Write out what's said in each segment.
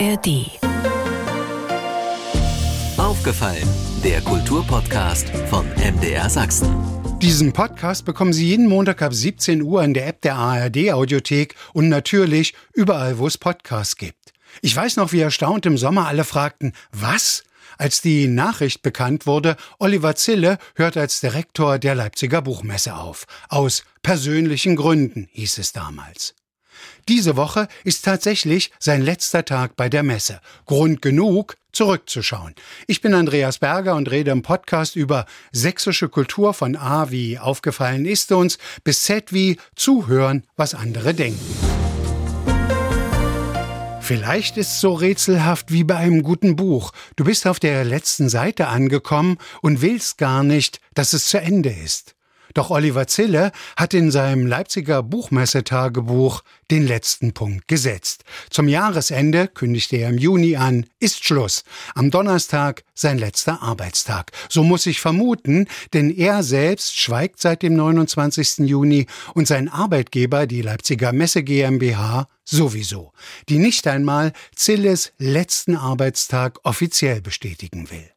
ARD. Aufgefallen, der Kulturpodcast von MDR Sachsen. Diesen Podcast bekommen Sie jeden Montag ab 17 Uhr in der App der ARD Audiothek und natürlich überall, wo es Podcasts gibt. Ich weiß noch, wie erstaunt im Sommer alle fragten, was? Als die Nachricht bekannt wurde, Oliver Zille hört als Direktor der Leipziger Buchmesse auf. Aus persönlichen Gründen, hieß es damals. Diese Woche ist tatsächlich sein letzter Tag bei der Messe. Grund genug, zurückzuschauen. Ich bin Andreas Berger und rede im Podcast über sächsische Kultur von A wie aufgefallen ist uns bis Z wie zuhören, was andere denken. Vielleicht ist es so rätselhaft wie bei einem guten Buch. Du bist auf der letzten Seite angekommen und willst gar nicht, dass es zu Ende ist. Doch Oliver Zille hat in seinem Leipziger Buchmessetagebuch den letzten Punkt gesetzt. Zum Jahresende, kündigte er im Juni an, ist Schluss. Am Donnerstag sein letzter Arbeitstag. So muss ich vermuten, denn er selbst schweigt seit dem 29. Juni und sein Arbeitgeber, die Leipziger Messe GmbH, sowieso, die nicht einmal Zilles letzten Arbeitstag offiziell bestätigen will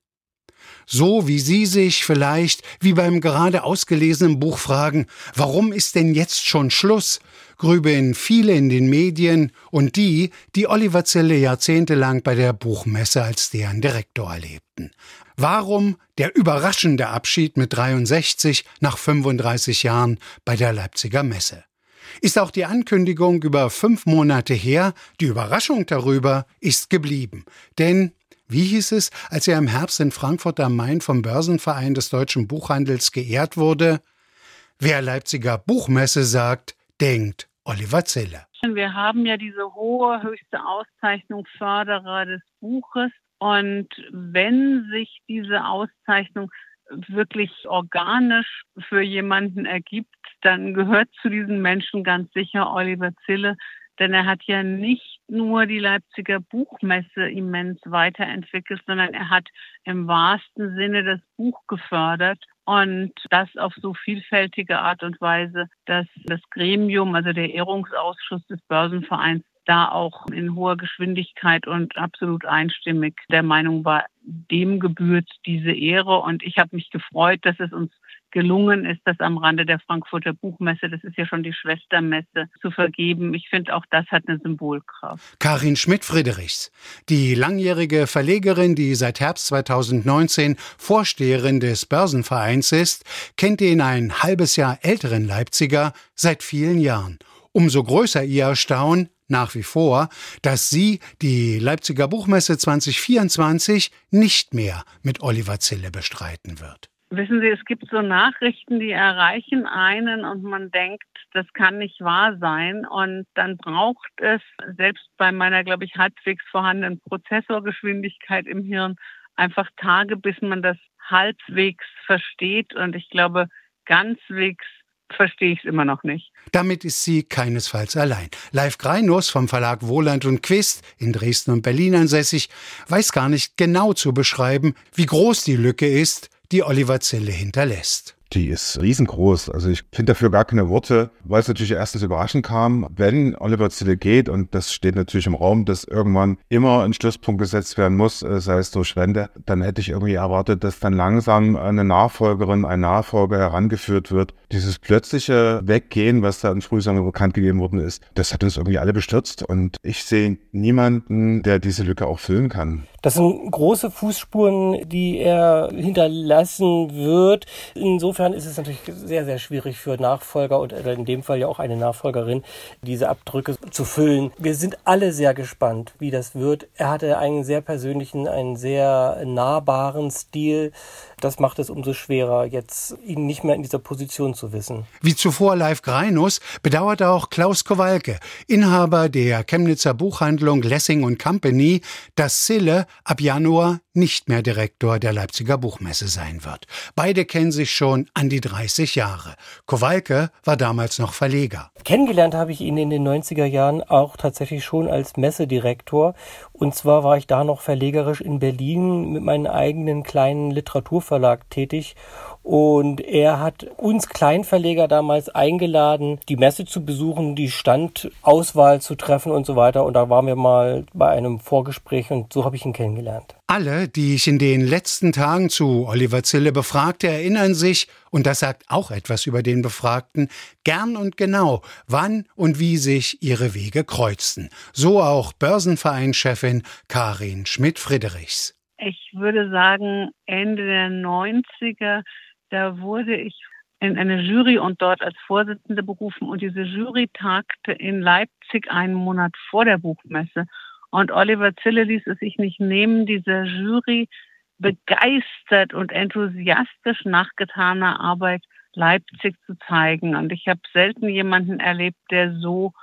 so wie Sie sich vielleicht wie beim gerade ausgelesenen Buch fragen, warum ist denn jetzt schon Schluss, grübeln viele in den Medien und die, die Oliver Zille jahrzehntelang bei der Buchmesse als deren Direktor erlebten. Warum der überraschende Abschied mit 63 nach 35 Jahren bei der Leipziger Messe? Ist auch die Ankündigung über fünf Monate her, die Überraschung darüber ist geblieben. Denn wie hieß es, als er im Herbst in Frankfurt am Main vom Börsenverein des deutschen Buchhandels geehrt wurde? Wer Leipziger Buchmesse sagt, denkt Oliver Zille. Wir haben ja diese hohe, höchste Auszeichnung Förderer des Buches. Und wenn sich diese Auszeichnung wirklich organisch für jemanden ergibt, dann gehört zu diesen Menschen ganz sicher Oliver Zille, denn er hat ja nicht nur die Leipziger Buchmesse immens weiterentwickelt, sondern er hat im wahrsten Sinne das Buch gefördert und das auf so vielfältige Art und Weise, dass das Gremium, also der Ehrungsausschuss des Börsenvereins, da auch in hoher Geschwindigkeit und absolut einstimmig der Meinung war, dem gebührt diese Ehre. Und ich habe mich gefreut, dass es uns gelungen ist, das am Rande der Frankfurter Buchmesse, das ist ja schon die Schwestermesse, zu vergeben. Ich finde, auch das hat eine Symbolkraft. Karin Schmidt-Friedrichs, die langjährige Verlegerin, die seit Herbst 2019 Vorsteherin des Börsenvereins ist, kennt den ein halbes Jahr älteren Leipziger seit vielen Jahren. Umso größer ihr Erstaunen, nach wie vor, dass sie die Leipziger Buchmesse 2024 nicht mehr mit Oliver Zille bestreiten wird. Wissen Sie, es gibt so Nachrichten, die erreichen einen und man denkt, das kann nicht wahr sein. Und dann braucht es, selbst bei meiner, glaube ich, halbwegs vorhandenen Prozessorgeschwindigkeit im Hirn, einfach Tage, bis man das halbwegs versteht. Und ich glaube, ganzwegs verstehe ich es immer noch nicht. Damit ist sie keinesfalls allein. Live Greinus vom Verlag Wohland und Quist in Dresden und Berlin ansässig weiß gar nicht genau zu beschreiben, wie groß die Lücke ist, die Oliver Zille hinterlässt. Die ist riesengroß. Also ich finde dafür gar keine Worte, weil es natürlich erstens überraschend kam, wenn Oliver Zille geht und das steht natürlich im Raum, dass irgendwann immer ein Schlusspunkt gesetzt werden muss, äh, sei es durch Wende, dann hätte ich irgendwie erwartet, dass dann langsam eine Nachfolgerin, ein Nachfolger herangeführt wird. Dieses plötzliche Weggehen, was da in Frühsommer bekannt gegeben worden ist, das hat uns irgendwie alle bestürzt und ich sehe niemanden, der diese Lücke auch füllen kann. Das sind große Fußspuren, die er hinterlassen wird. Insofern ist es natürlich sehr, sehr schwierig für Nachfolger und in dem Fall ja auch eine Nachfolgerin, diese Abdrücke zu füllen. Wir sind alle sehr gespannt, wie das wird. Er hatte einen sehr persönlichen, einen sehr nahbaren Stil. Das macht es umso schwerer, jetzt ihn nicht mehr in dieser Position zu wissen. Wie zuvor Live Greinus bedauert auch Klaus Kowalke, Inhaber der Chemnitzer Buchhandlung Lessing Company, dass Sille ab Januar nicht mehr Direktor der Leipziger Buchmesse sein wird. Beide kennen sich schon an die 30 Jahre. Kowalke war damals noch Verleger. Kennengelernt habe ich ihn in den 90er Jahren auch tatsächlich schon als Messedirektor. Und zwar war ich da noch verlegerisch in Berlin mit meinem eigenen kleinen Literaturverlag tätig Und er hat uns Kleinverleger damals eingeladen, die Messe zu besuchen, die Standauswahl zu treffen und so weiter. Und da waren wir mal bei einem Vorgespräch und so habe ich ihn kennengelernt. Alle, die ich in den letzten Tagen zu Oliver Zille befragte, erinnern sich, und das sagt auch etwas über den Befragten, gern und genau, wann und wie sich ihre Wege kreuzten. So auch Börsenvereinschefin Karin Schmidt-Friedrichs. Ich würde sagen, Ende der 90er, da wurde ich in eine Jury und dort als Vorsitzende berufen und diese Jury tagte in Leipzig einen Monat vor der Buchmesse. Und Oliver Zille ließ es sich nicht nehmen, dieser Jury begeistert und enthusiastisch nachgetaner Arbeit Leipzig zu zeigen. Und ich habe selten jemanden erlebt, der so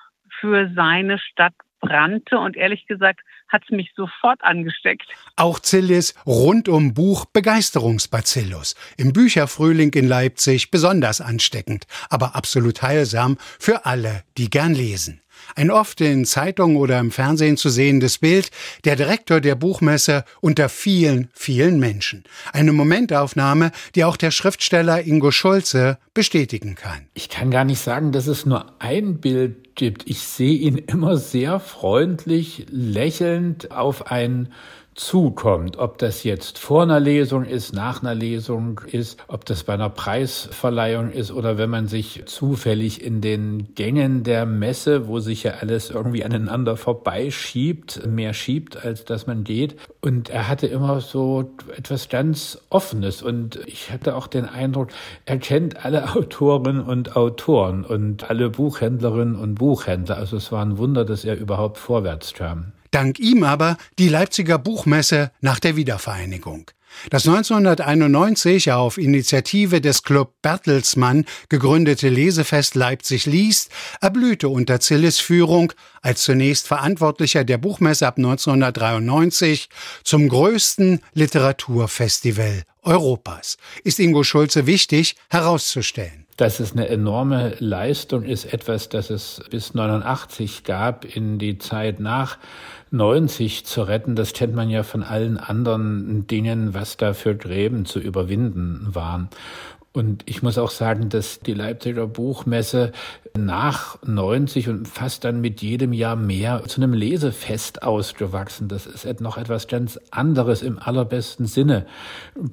für seine Stadt brannte. Und ehrlich gesagt hat es mich sofort angesteckt. Auch Zillis rundum Buch Begeisterungsbacillus. Im Bücherfrühling in Leipzig besonders ansteckend, aber absolut heilsam für alle, die gern lesen. Ein oft in Zeitungen oder im Fernsehen zu sehendes Bild, der Direktor der Buchmesse unter vielen, vielen Menschen. Eine Momentaufnahme, die auch der Schriftsteller Ingo Schulze bestätigen kann. Ich kann gar nicht sagen, dass es nur ein Bild gibt. Ich sehe ihn immer sehr freundlich, lächelnd auf ein zukommt. Ob das jetzt vor einer Lesung ist, nach einer Lesung ist, ob das bei einer Preisverleihung ist oder wenn man sich zufällig in den Gängen der Messe, wo sich ja alles irgendwie aneinander vorbeischiebt, mehr schiebt, als dass man geht. Und er hatte immer so etwas ganz Offenes und ich hatte auch den Eindruck, er kennt alle Autorinnen und Autoren und alle Buchhändlerinnen und Buchhändler. Also es war ein Wunder, dass er überhaupt vorwärts kam. Dank ihm aber die Leipziger Buchmesse nach der Wiedervereinigung. Das 1991 auf Initiative des Club Bertelsmann gegründete Lesefest Leipzig liest erblühte unter Zilles Führung als zunächst Verantwortlicher der Buchmesse ab 1993 zum größten Literaturfestival Europas. Ist Ingo Schulze wichtig herauszustellen. Dass es eine enorme Leistung ist, etwas, das es bis 89 gab, in die Zeit nach 90 zu retten, das kennt man ja von allen anderen Dingen, was da für Gräben zu überwinden waren. Und ich muss auch sagen, dass die Leipziger Buchmesse nach 90 und fast dann mit jedem Jahr mehr zu einem Lesefest ausgewachsen. Das ist noch etwas ganz anderes im allerbesten Sinne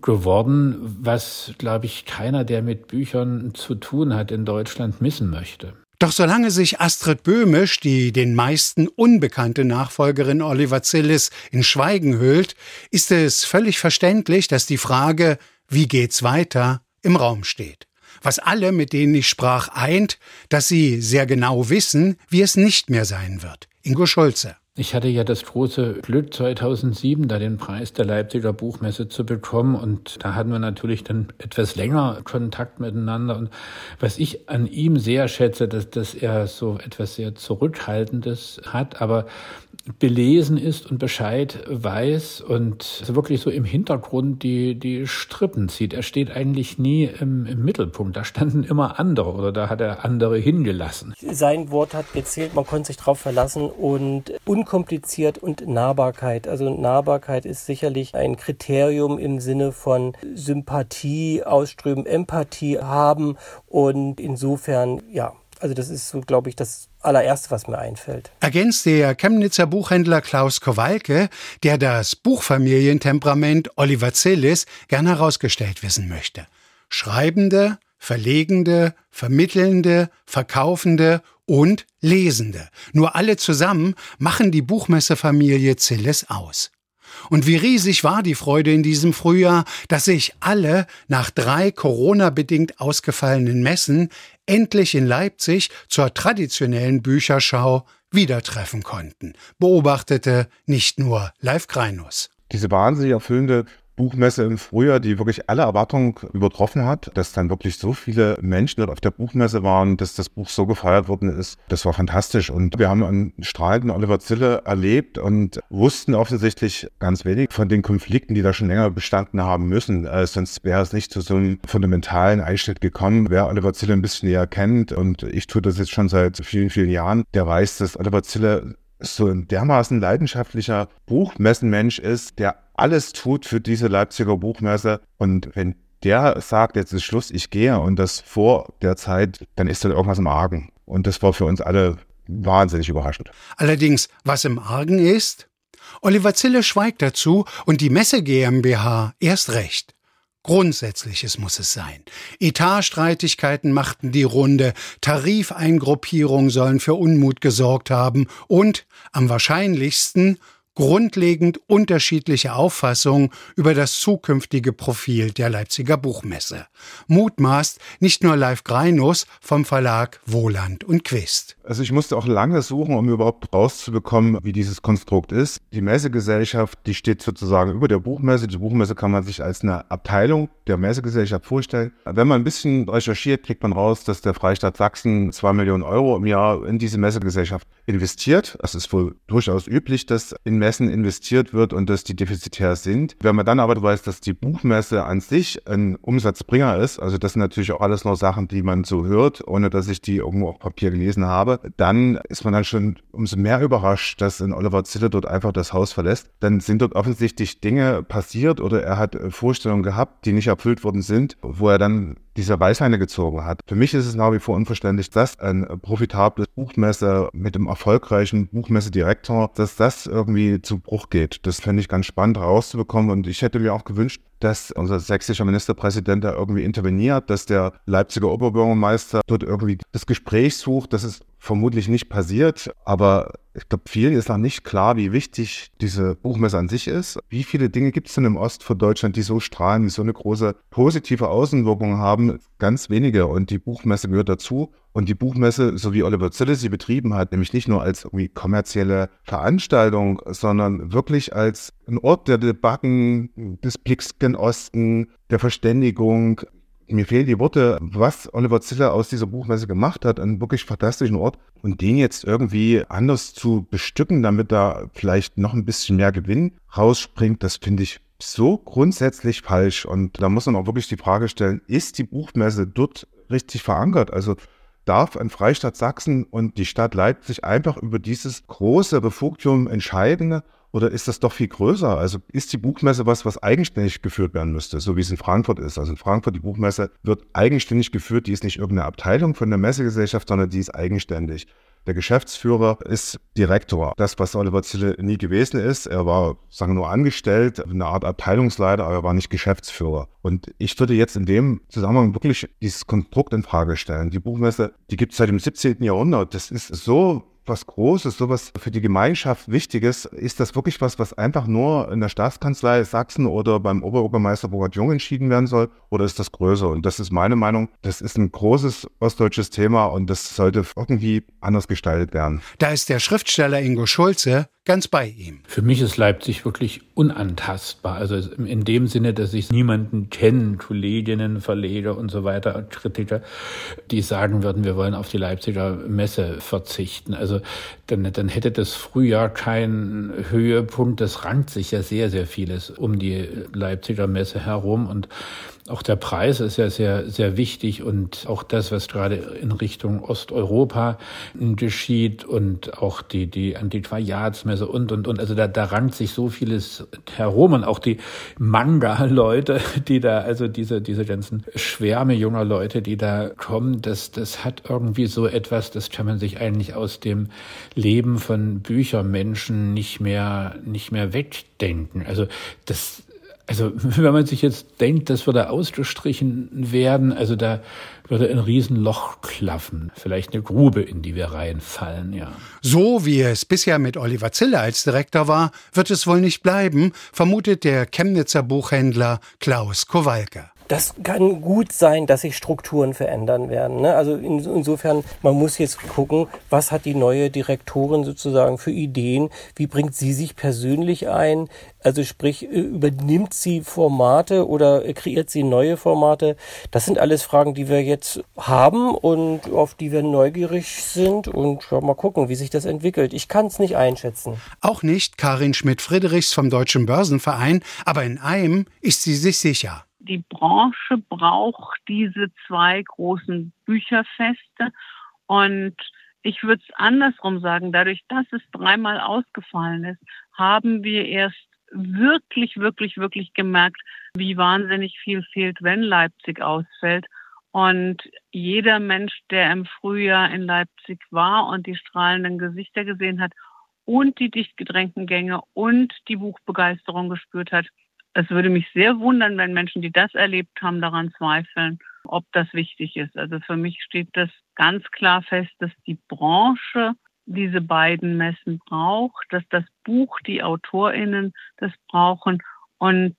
geworden, was, glaube ich, keiner, der mit Büchern zu tun hat in Deutschland, missen möchte. Doch solange sich Astrid Böhmisch, die den meisten unbekannte Nachfolgerin Oliver Zillis, in Schweigen hüllt, ist es völlig verständlich, dass die Frage, wie geht's weiter, im Raum steht. Was alle, mit denen ich sprach, eint, dass sie sehr genau wissen, wie es nicht mehr sein wird. Ingo Schulze. Ich hatte ja das große Glück, 2007 da den Preis der Leipziger Buchmesse zu bekommen und da hatten wir natürlich dann etwas länger Kontakt miteinander und was ich an ihm sehr schätze, dass, dass er so etwas sehr Zurückhaltendes hat, aber belesen ist und Bescheid weiß und wirklich so im Hintergrund die, die Strippen zieht. Er steht eigentlich nie im, im Mittelpunkt. Da standen immer andere oder da hat er andere hingelassen. Sein Wort hat gezählt, man konnte sich darauf verlassen und unkompliziert und Nahbarkeit. Also Nahbarkeit ist sicherlich ein Kriterium im Sinne von Sympathie ausströmen, Empathie haben und insofern, ja, also das ist so, glaube ich, das allererste, was mir einfällt. Ergänzt der Chemnitzer Buchhändler Klaus Kowalke, der das Buchfamilientemperament Oliver Zillis gern herausgestellt wissen möchte. Schreibende, Verlegende, Vermittelnde, Verkaufende und Lesende. Nur alle zusammen machen die Buchmessefamilie Zillis aus. Und wie riesig war die Freude in diesem Frühjahr, dass sich alle nach drei Corona-bedingt ausgefallenen Messen endlich in Leipzig zur traditionellen Bücherschau wieder treffen konnten, beobachtete nicht nur Live Kreinus. Diese wahnsinnig erfüllende Buchmesse im Frühjahr, die wirklich alle Erwartungen übertroffen hat, dass dann wirklich so viele Menschen dort auf der Buchmesse waren, dass das Buch so gefeiert worden ist. Das war fantastisch. Und wir haben einen strahlenden Oliver Zille erlebt und wussten offensichtlich ganz wenig von den Konflikten, die da schon länger bestanden haben müssen. Äh, sonst wäre es nicht zu so einem fundamentalen Einschnitt gekommen. Wer Oliver Zille ein bisschen näher kennt, und ich tue das jetzt schon seit vielen, vielen Jahren, der weiß, dass Oliver Zille so ein dermaßen leidenschaftlicher Buchmessenmensch ist, der alles tut für diese Leipziger Buchmesse. Und wenn der sagt, jetzt ist Schluss, ich gehe und das vor der Zeit, dann ist da irgendwas im Argen. Und das war für uns alle wahnsinnig überraschend. Allerdings, was im Argen ist? Oliver Zille schweigt dazu und die Messe GmbH erst recht. Grundsätzliches muss es sein. Etatstreitigkeiten machten die Runde, Tarifeingruppierungen sollen für Unmut gesorgt haben und, am wahrscheinlichsten, grundlegend unterschiedliche Auffassungen über das zukünftige Profil der Leipziger Buchmesse. Mutmaßt nicht nur Live Greinus vom Verlag Wohland und Quist. Also ich musste auch lange suchen, um überhaupt rauszubekommen, wie dieses Konstrukt ist. Die Messegesellschaft, die steht sozusagen über der Buchmesse. Die Buchmesse kann man sich als eine Abteilung der Messegesellschaft vorstellen. Wenn man ein bisschen recherchiert, kriegt man raus, dass der Freistaat Sachsen zwei Millionen Euro im Jahr in diese Messegesellschaft investiert. Das ist wohl durchaus üblich, dass in Messen investiert wird und dass die defizitär sind. Wenn man dann aber weiß, dass die Buchmesse an sich ein Umsatzbringer ist, also das sind natürlich auch alles nur Sachen, die man so hört, ohne dass ich die irgendwo auf Papier gelesen habe, dann ist man dann schon umso mehr überrascht, dass in Oliver Zille dort einfach das Haus verlässt. Dann sind dort offensichtlich Dinge passiert oder er hat Vorstellungen gehabt, die nicht erfüllt worden sind, wo er dann diese Weißheine gezogen hat. Für mich ist es nach wie vor unverständlich, dass ein profitables Buchmesse mit dem erfolgreichen Buchmessedirektor, dass das irgendwie zu Bruch geht. Das fände ich ganz spannend herauszubekommen und ich hätte mir auch gewünscht, dass unser sächsischer Ministerpräsident da irgendwie interveniert, dass der Leipziger Oberbürgermeister dort irgendwie das Gespräch sucht. Das ist vermutlich nicht passiert, aber ich glaube, vielen ist noch nicht klar, wie wichtig diese Buchmesse an sich ist. Wie viele Dinge gibt es denn im Ost von Deutschland, die so strahlen, die so eine große positive Außenwirkung haben? Ganz wenige. Und die Buchmesse gehört dazu. Und die Buchmesse, so wie Oliver Zille sie betrieben hat, nämlich nicht nur als irgendwie kommerzielle Veranstaltung, sondern wirklich als ein Ort der Debatten, des Blicks gen Osten, der Verständigung, mir fehlen die Worte, was Oliver Ziller aus dieser Buchmesse gemacht hat, einen wirklich fantastischen Ort und den jetzt irgendwie anders zu bestücken, damit da vielleicht noch ein bisschen mehr Gewinn rausspringt, das finde ich so grundsätzlich falsch. Und da muss man auch wirklich die Frage stellen, ist die Buchmesse dort richtig verankert? Also darf ein Freistaat Sachsen und die Stadt Leipzig einfach über dieses große Befugtum entscheiden oder ist das doch viel größer? Also ist die Buchmesse was, was eigenständig geführt werden müsste, so wie es in Frankfurt ist? Also in Frankfurt, die Buchmesse wird eigenständig geführt. Die ist nicht irgendeine Abteilung von der Messegesellschaft, sondern die ist eigenständig. Der Geschäftsführer ist Direktor. Das, was Oliver Zille nie gewesen ist. Er war, sagen wir nur angestellt, eine Art Abteilungsleiter, aber er war nicht Geschäftsführer. Und ich würde jetzt in dem Zusammenhang wirklich dieses Konstrukt in Frage stellen. Die Buchmesse, die gibt es seit dem 17. Jahrhundert. Das ist so was Großes, sowas für die Gemeinschaft Wichtiges, ist das wirklich was, was einfach nur in der Staatskanzlei Sachsen oder beim Oberbürgermeister Burkhard Jung entschieden werden soll? Oder ist das größer? Und das ist meine Meinung. Das ist ein großes ostdeutsches Thema und das sollte irgendwie anders gestaltet werden. Da ist der Schriftsteller Ingo Schulze ganz bei ihm. Für mich ist Leipzig wirklich unantastbar. Also in dem Sinne, dass ich niemanden kenne, Kolleginnen, Verleger und so weiter, Kritiker, die sagen würden, wir wollen auf die Leipziger Messe verzichten. Also Also dann, dann hätte das Frühjahr keinen Höhepunkt. Das rankt sich ja sehr, sehr vieles um die Leipziger Messe herum und auch der Preis ist ja sehr, sehr wichtig und auch das, was gerade in Richtung Osteuropa geschieht und auch die, die Antiquariatsmesse und, und, und. Also da, da rankt sich so vieles herum und auch die Manga-Leute, die da, also diese, diese ganzen Schwärme junger Leute, die da kommen, das, das hat irgendwie so etwas, das kann man sich eigentlich aus dem Leben von Büchermenschen nicht mehr, nicht mehr wegdenken. Also das, also wenn man sich jetzt denkt, das würde ausgestrichen werden, also da würde ein Riesenloch klaffen, vielleicht eine Grube, in die wir reinfallen, ja. So wie es bisher mit Oliver Zille als Direktor war, wird es wohl nicht bleiben, vermutet der Chemnitzer Buchhändler Klaus Kowalke das kann gut sein, dass sich Strukturen verändern werden. Ne? Also in, insofern, man muss jetzt gucken, was hat die neue Direktorin sozusagen für Ideen, wie bringt sie sich persönlich ein, also sprich, äh, übernimmt sie Formate oder kreiert sie neue Formate? Das sind alles Fragen, die wir jetzt haben und auf die wir neugierig sind und ja, mal gucken, wie sich das entwickelt. Ich kann es nicht einschätzen. Auch nicht Karin Schmidt-Friedrichs vom Deutschen Börsenverein, aber in einem ist sie sich sicher die Branche braucht diese zwei großen Bücherfeste. Und ich würde es andersrum sagen, dadurch, dass es dreimal ausgefallen ist, haben wir erst wirklich, wirklich, wirklich gemerkt, wie wahnsinnig viel fehlt, wenn Leipzig ausfällt. Und jeder Mensch, der im Frühjahr in Leipzig war und die strahlenden Gesichter gesehen hat und die dicht gedrängten Gänge und die Buchbegeisterung gespürt hat, es würde mich sehr wundern, wenn Menschen, die das erlebt haben, daran zweifeln, ob das wichtig ist. Also für mich steht das ganz klar fest, dass die Branche diese beiden Messen braucht, dass das Buch die AutorInnen das brauchen und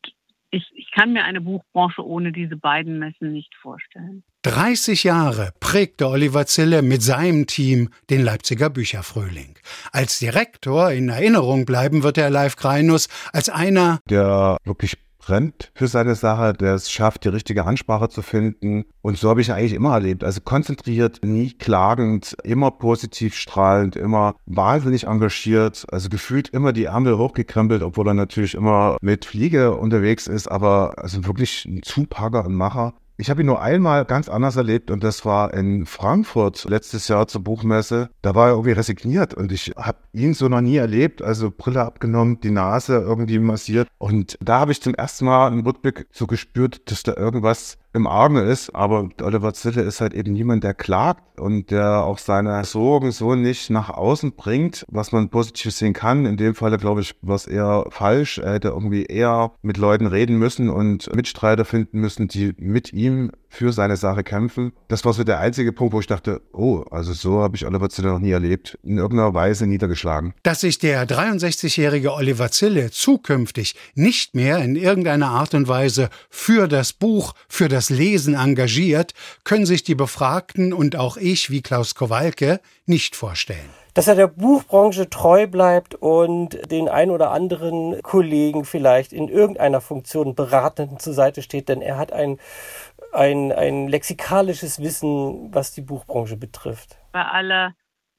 ich, ich kann mir eine Buchbranche ohne diese beiden Messen nicht vorstellen. 30 Jahre prägte Oliver Zille mit seinem Team den Leipziger Bücherfrühling. Als Direktor in Erinnerung bleiben wird er Live Kreinus als einer, der wirklich brennt für seine Sache, der es schafft, die richtige Ansprache zu finden. Und so habe ich eigentlich immer erlebt. Also konzentriert, nie klagend, immer positiv strahlend, immer wahnsinnig engagiert, also gefühlt immer die Ärmel hochgekrempelt, obwohl er natürlich immer mit Fliege unterwegs ist, aber also wirklich ein Zupacker und Macher. Ich habe ihn nur einmal ganz anders erlebt und das war in Frankfurt letztes Jahr zur Buchmesse. Da war er irgendwie resigniert und ich habe ihn so noch nie erlebt. Also Brille abgenommen, die Nase irgendwie massiert und da habe ich zum ersten Mal im Rückblick so gespürt, dass da irgendwas im Argen ist. Aber Oliver Zille ist halt eben niemand, der klagt und der auch seine Sorgen so nicht nach außen bringt, was man positiv sehen kann. In dem Falle, glaube ich, war es eher falsch. Er hätte irgendwie eher mit Leuten reden müssen und Mitstreiter finden müssen, die mit ihm für seine Sache kämpfen. Das war so der einzige Punkt, wo ich dachte, oh, also so habe ich Oliver Zille noch nie erlebt, in irgendeiner Weise niedergeschlagen. Dass sich der 63-jährige Oliver Zille zukünftig nicht mehr in irgendeiner Art und Weise für das Buch, für das Lesen engagiert, können sich die Befragten und auch ich, wie Klaus Kowalke, nicht vorstellen dass er der Buchbranche treu bleibt und den ein oder anderen Kollegen vielleicht in irgendeiner Funktion beratend zur Seite steht, denn er hat ein ein, ein lexikalisches Wissen, was die Buchbranche betrifft. Bei aller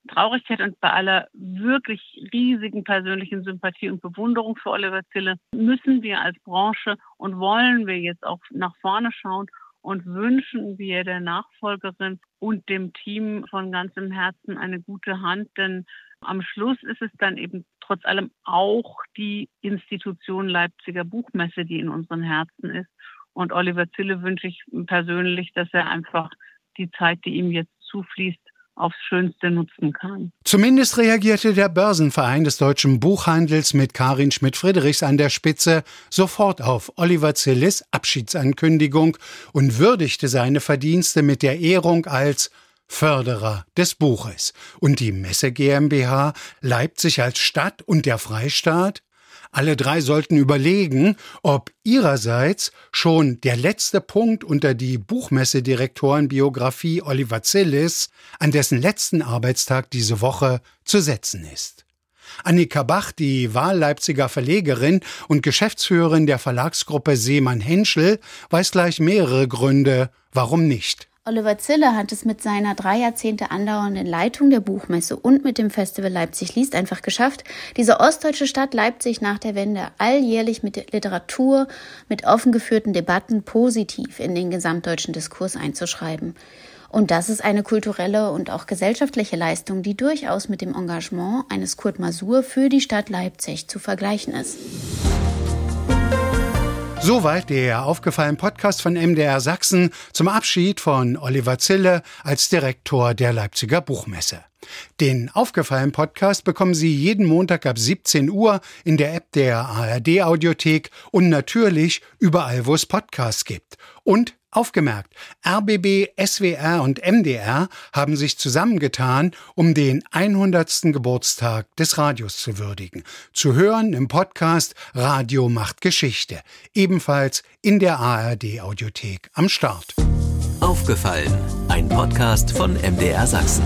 Traurigkeit und bei aller wirklich riesigen persönlichen Sympathie und Bewunderung für Oliver Zille müssen wir als Branche und wollen wir jetzt auch nach vorne schauen und wünschen wir der Nachfolgerin und dem Team von ganzem Herzen eine gute Hand, denn am Schluss ist es dann eben trotz allem auch die Institution Leipziger Buchmesse, die in unseren Herzen ist. Und Oliver Zille wünsche ich persönlich, dass er einfach die Zeit, die ihm jetzt zufließt, aufs Schönste nutzen kann. Zumindest reagierte der Börsenverein des deutschen Buchhandels mit Karin Schmidt-Friedrichs an der Spitze sofort auf Oliver Zillis Abschiedsankündigung und würdigte seine Verdienste mit der Ehrung als Förderer des Buches. Und die Messe GmbH Leipzig als Stadt und der Freistaat alle drei sollten überlegen, ob ihrerseits schon der letzte Punkt unter die Buchmessedirektorenbiografie Oliver Zillis an dessen letzten Arbeitstag diese Woche zu setzen ist. Annika Bach, die Wahlleipziger Verlegerin und Geschäftsführerin der Verlagsgruppe Seemann Henschel, weiß gleich mehrere Gründe, warum nicht. Oliver Zille hat es mit seiner drei Jahrzehnte andauernden Leitung der Buchmesse und mit dem Festival Leipzig liest einfach geschafft, diese ostdeutsche Stadt Leipzig nach der Wende alljährlich mit Literatur, mit offen geführten Debatten positiv in den gesamtdeutschen Diskurs einzuschreiben. Und das ist eine kulturelle und auch gesellschaftliche Leistung, die durchaus mit dem Engagement eines Kurt Masur für die Stadt Leipzig zu vergleichen ist. Soweit der aufgefallene Podcast von MDR Sachsen zum Abschied von Oliver Zille als Direktor der Leipziger Buchmesse. Den aufgefallenen Podcast bekommen Sie jeden Montag ab 17 Uhr in der App der ARD Audiothek und natürlich überall, wo es Podcasts gibt. Und Aufgemerkt, RBB, SWR und MDR haben sich zusammengetan, um den 100. Geburtstag des Radios zu würdigen. Zu hören im Podcast Radio macht Geschichte, ebenfalls in der ARD Audiothek am Start. Aufgefallen, ein Podcast von MDR Sachsen.